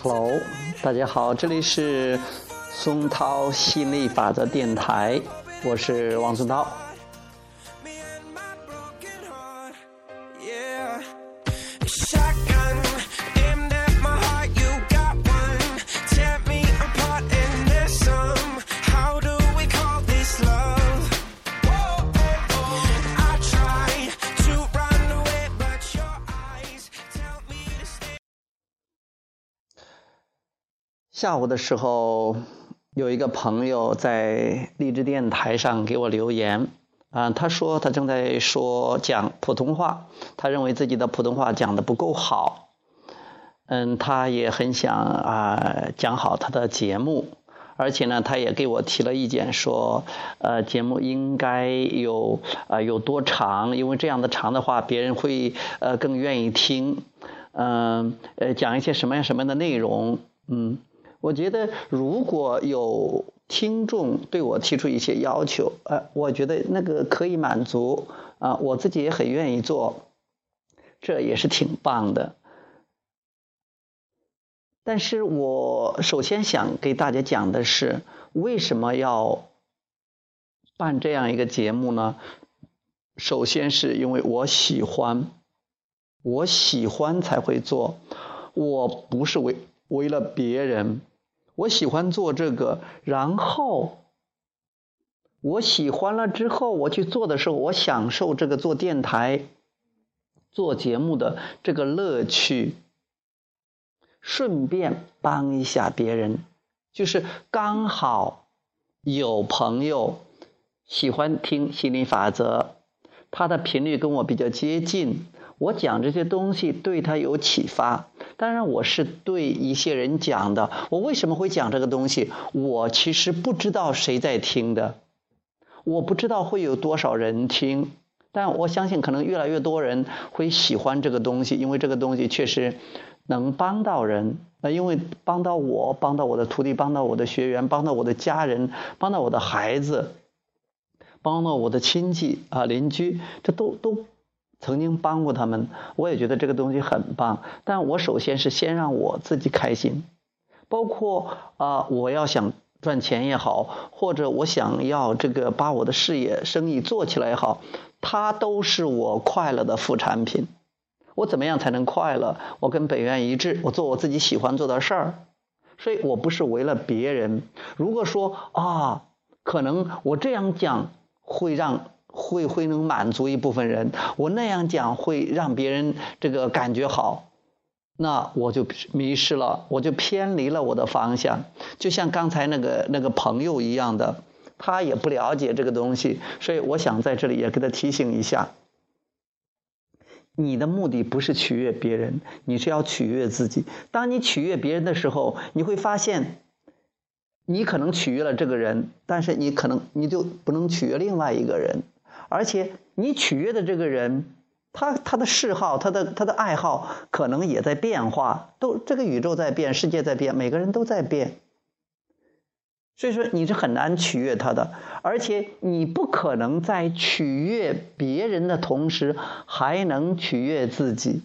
Hello，大家好，这里是松涛吸引力法则电台，我是王松涛。下午的时候，有一个朋友在励志电台上给我留言，啊，他说他正在说讲普通话，他认为自己的普通话讲的不够好，嗯，他也很想啊讲好他的节目，而且呢，他也给我提了意见，说，呃，节目应该有啊有多长，因为这样的长的话，别人会呃更愿意听，嗯，呃，讲一些什么样什么样的内容，嗯。我觉得如果有听众对我提出一些要求，呃，我觉得那个可以满足啊，我自己也很愿意做，这也是挺棒的。但是我首先想给大家讲的是，为什么要办这样一个节目呢？首先是因为我喜欢，我喜欢才会做，我不是为为了别人。我喜欢做这个，然后我喜欢了之后，我去做的时候，我享受这个做电台、做节目的这个乐趣，顺便帮一下别人，就是刚好有朋友喜欢听心理法则，他的频率跟我比较接近，我讲这些东西对他有启发。当然，我是对一些人讲的。我为什么会讲这个东西？我其实不知道谁在听的，我不知道会有多少人听。但我相信，可能越来越多人会喜欢这个东西，因为这个东西确实能帮到人。那因为帮到我，帮到我的徒弟，帮到我的学员，帮到我的家人，帮到我的孩子，帮到我的亲戚啊邻居，这都都。曾经帮过他们，我也觉得这个东西很棒。但我首先是先让我自己开心，包括啊，我要想赚钱也好，或者我想要这个把我的事业生意做起来也好，它都是我快乐的副产品。我怎么样才能快乐？我跟本源一致，我做我自己喜欢做的事儿。所以我不是为了别人。如果说啊，可能我这样讲会让。会会能满足一部分人，我那样讲会让别人这个感觉好，那我就迷失了，我就偏离了我的方向。就像刚才那个那个朋友一样的，他也不了解这个东西，所以我想在这里也给他提醒一下：你的目的不是取悦别人，你是要取悦自己。当你取悦别人的时候，你会发现。你可能取悦了这个人，但是你可能你就不能取悦另外一个人，而且你取悦的这个人，他他的嗜好、他的他的爱好可能也在变化，都这个宇宙在变，世界在变，每个人都在变，所以说你是很难取悦他的，而且你不可能在取悦别人的同时还能取悦自己。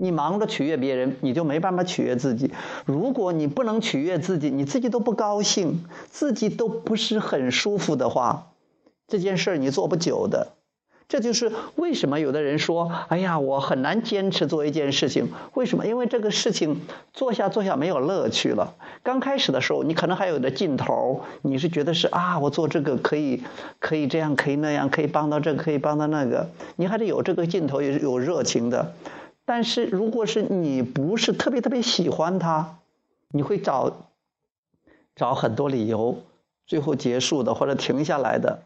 你忙着取悦别人，你就没办法取悦自己。如果你不能取悦自己，你自己都不高兴，自己都不是很舒服的话，这件事儿你做不久的。这就是为什么有的人说：“哎呀，我很难坚持做一件事情。”为什么？因为这个事情做下做下没有乐趣了。刚开始的时候，你可能还有的劲头，你是觉得是啊，我做这个可以，可以这样，可以那样，可以帮到这个，可以帮到那个，你还得有这个劲头，也是有热情的。但是，如果是你不是特别特别喜欢他，你会找找很多理由，最后结束的或者停下来的。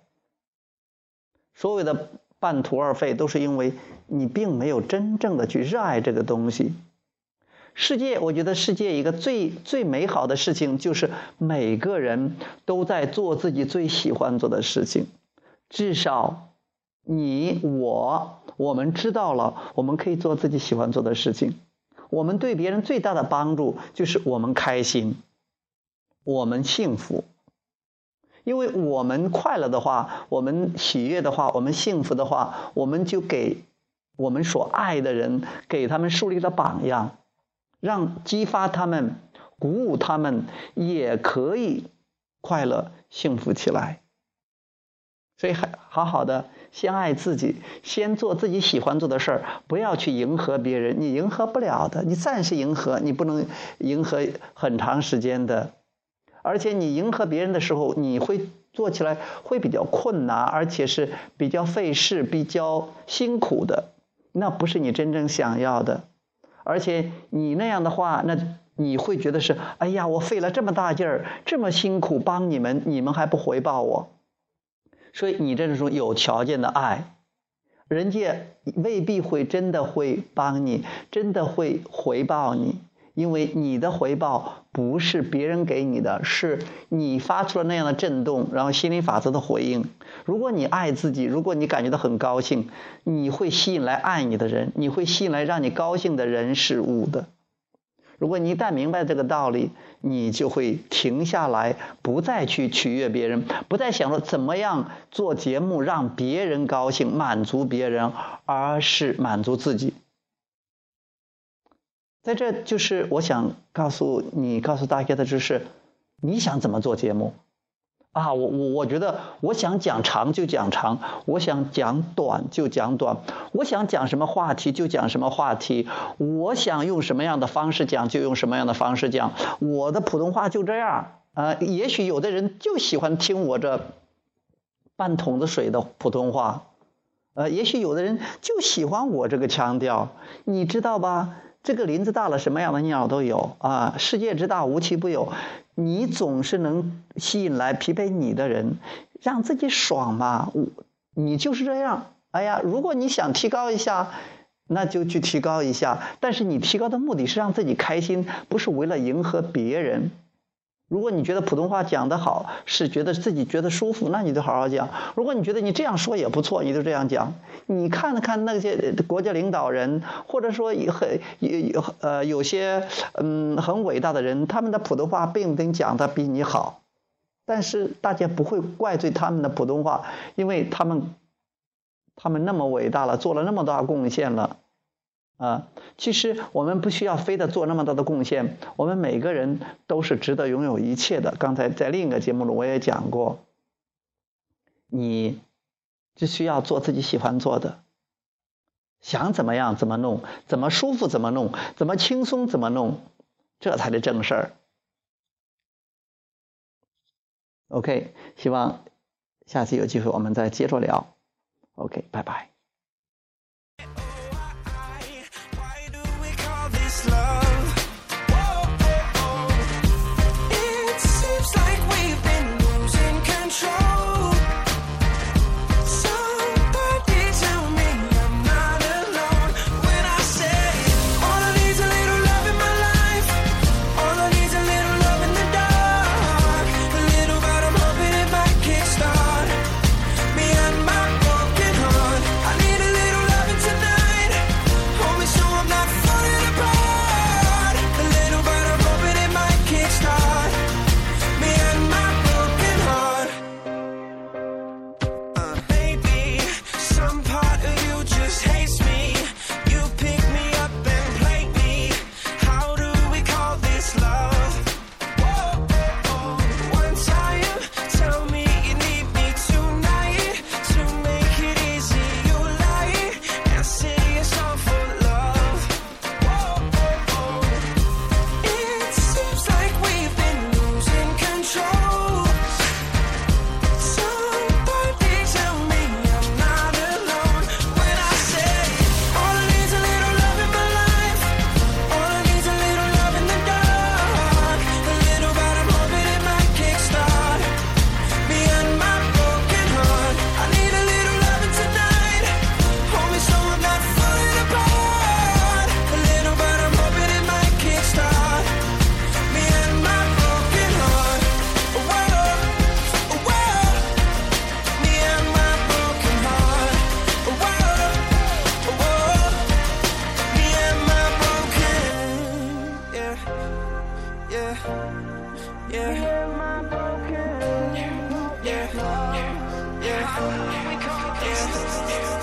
所有的半途而废，都是因为你并没有真正的去热爱这个东西。世界，我觉得世界一个最最美好的事情，就是每个人都在做自己最喜欢做的事情，至少。你我我们知道了，我们可以做自己喜欢做的事情。我们对别人最大的帮助就是我们开心，我们幸福。因为我们快乐的话，我们喜悦的话，我们幸福的话，我们就给我们所爱的人，给他们树立了榜样，让激发他们，鼓舞他们，也可以快乐幸福起来。所以，好好的先爱自己，先做自己喜欢做的事儿，不要去迎合别人，你迎合不了的。你暂时迎合，你不能迎合很长时间的。而且你迎合别人的时候，你会做起来会比较困难，而且是比较费事、比较辛苦的，那不是你真正想要的。而且你那样的话，那你会觉得是，哎呀，我费了这么大劲儿，这么辛苦帮你们，你们还不回报我，所以你这种有条件的爱，人家未必会真的会帮你，真的会回报你。因为你的回报不是别人给你的，是你发出了那样的震动，然后心理法则的回应。如果你爱自己，如果你感觉到很高兴，你会吸引来爱你的人，你会吸引来让你高兴的人事物的。如果你一旦明白这个道理，你就会停下来，不再去取悦别人，不再想着怎么样做节目让别人高兴、满足别人，而是满足自己。在这就是我想告诉你、告诉大家的，就是你想怎么做节目啊？我我我觉得，我想讲长就讲长，我想讲短就讲短，我想讲什么话题就讲什么话题，我想用什么样的方式讲就用什么样的方式讲。我的普通话就这样啊。也许有的人就喜欢听我这半桶子水的普通话，呃，也许有的人就喜欢我这个腔调，你知道吧？这个林子大了，什么样的鸟都有啊！世界之大，无奇不有。你总是能吸引来匹配你的人，让自己爽嘛。我，你就是这样。哎呀，如果你想提高一下，那就去提高一下。但是你提高的目的是让自己开心，不是为了迎合别人。如果你觉得普通话讲得好，是觉得自己觉得舒服，那你就好好讲。如果你觉得你这样说也不错，你就这样讲。你看看那些国家领导人，或者说很有呃有些嗯很伟大的人，他们的普通话并不讲的比你好，但是大家不会怪罪他们的普通话，因为他们他们那么伟大了，做了那么大贡献了。啊，其实我们不需要非得做那么大的贡献，我们每个人都是值得拥有一切的。刚才在另一个节目里我也讲过，你只需要做自己喜欢做的，想怎么样怎么弄，怎么舒服怎么弄，怎么轻松怎么弄，这才是正事儿。OK，希望下次有机会我们再接着聊。OK，拜拜。Yeah, yeah, yeah, yeah.